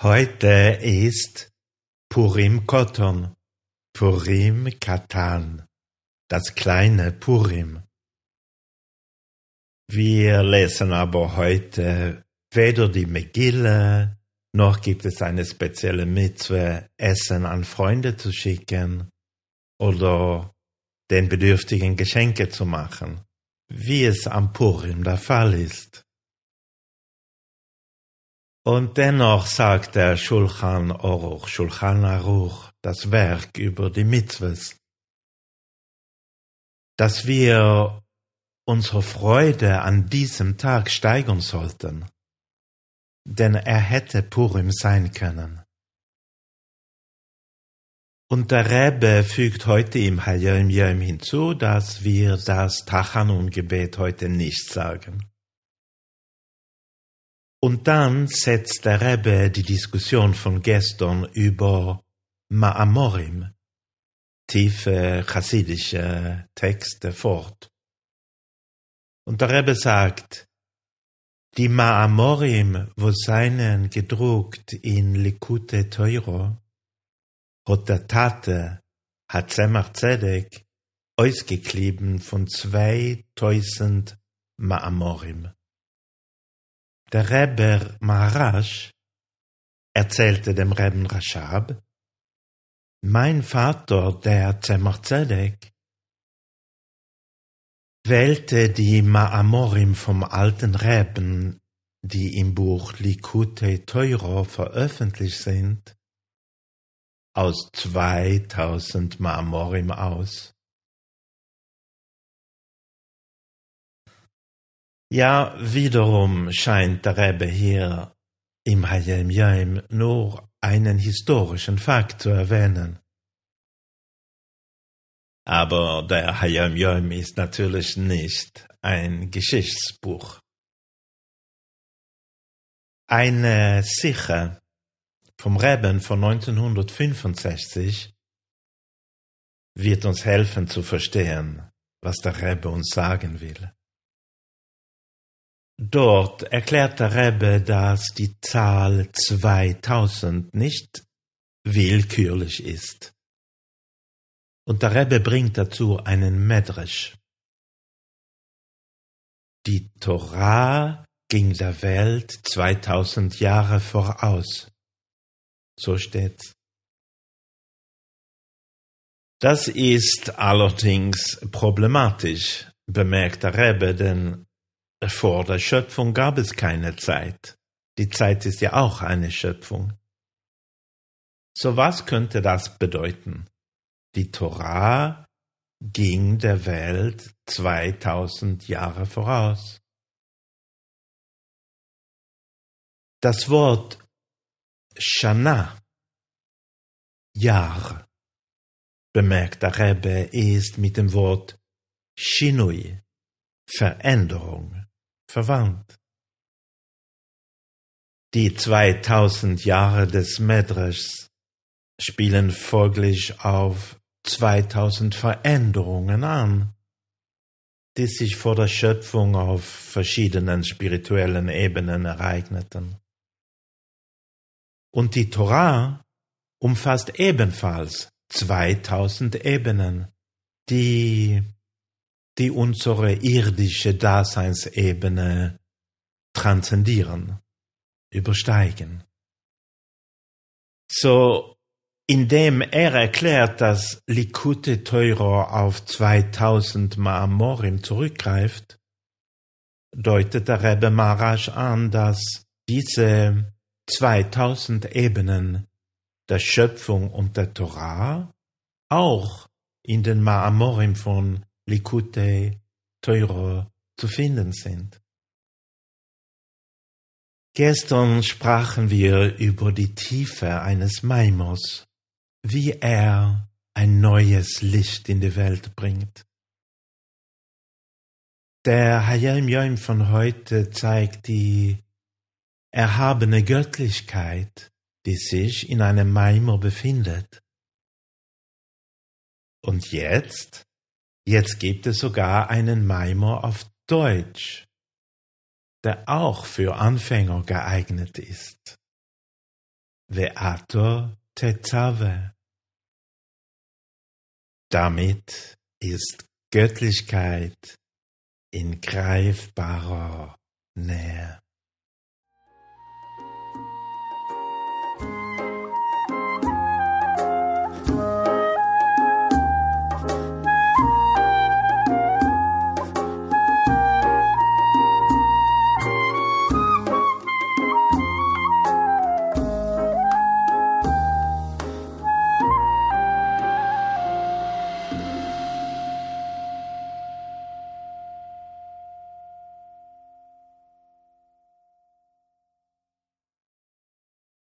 Heute ist Purim Koton, Purim Katan, das kleine Purim. Wir lesen aber heute weder die Megille, noch gibt es eine spezielle Mitzwe, Essen an Freunde zu schicken oder den Bedürftigen Geschenke zu machen, wie es am Purim der Fall ist. Und dennoch sagt der Schulchan Oruch, Schulchan Aruch, das Werk über die Mitzvahs, dass wir unsere Freude an diesem Tag steigern sollten, denn er hätte Purim sein können. Und der Rebbe fügt heute im Hayom Yom hinzu, dass wir das Tachanun-Gebet heute nicht sagen. Und dann setzt der Rebbe die Diskussion von gestern über Ma'amorim, tiefe chassidische Texte fort. Und der Rebbe sagt, die Ma'amorim, wo seien gedruckt in Likute Teuro, hat der Tate, hat Zemach Zedek, ausgeklebt von zweitausend Ma'amorim. Der Rebbe Maharash erzählte dem Rebben Rashab, mein Vater, der Tzemach Zedek, wählte die Ma'amorim vom alten Reben, die im Buch Likute Teuro veröffentlicht sind, aus 2000 Ma'amorim aus. Ja, wiederum scheint der Rebbe hier im Hayem Yaim nur einen historischen Fakt zu erwähnen. Aber der Hayam Yom ist natürlich nicht ein Geschichtsbuch. Eine Siche vom Reben von 1965 wird uns helfen zu verstehen, was der Rebbe uns sagen will. Dort erklärt der Rebbe, dass die Zahl 2000 nicht willkürlich ist. Und der Rebbe bringt dazu einen Medrash. Die Torah ging der Welt 2000 Jahre voraus. So steht's. Das ist allerdings problematisch, bemerkt der Rebbe, denn vor der Schöpfung gab es keine Zeit. Die Zeit ist ja auch eine Schöpfung. So was könnte das bedeuten? Die Torah ging der Welt 2000 Jahre voraus. Das Wort Shana, Jahr, bemerkt der Rebbe, ist mit dem Wort Shinui, Veränderung, verwandt. Die 2000 Jahre des Medrash spielen folglich auf 2000 Veränderungen an, die sich vor der Schöpfung auf verschiedenen spirituellen Ebenen ereigneten. Und die Torah umfasst ebenfalls 2000 Ebenen, die die unsere irdische Daseinsebene transzendieren, übersteigen. So, indem er erklärt, dass Likute Teuro auf 2000 Ma'amorim zurückgreift, deutet der Rebbe Marash an, dass diese 2000 Ebenen der Schöpfung und der Torah auch in den Ma'amorim von Likute, Teuro zu finden sind. Gestern sprachen wir über die Tiefe eines Maimos, wie er ein neues Licht in die Welt bringt. Der Hayam Yom von heute zeigt die erhabene Göttlichkeit, die sich in einem Maimor befindet. Und jetzt Jetzt gibt es sogar einen Maimor auf Deutsch, der auch für Anfänger geeignet ist. Veator Tetzave. Damit ist Göttlichkeit in greifbarer Nähe.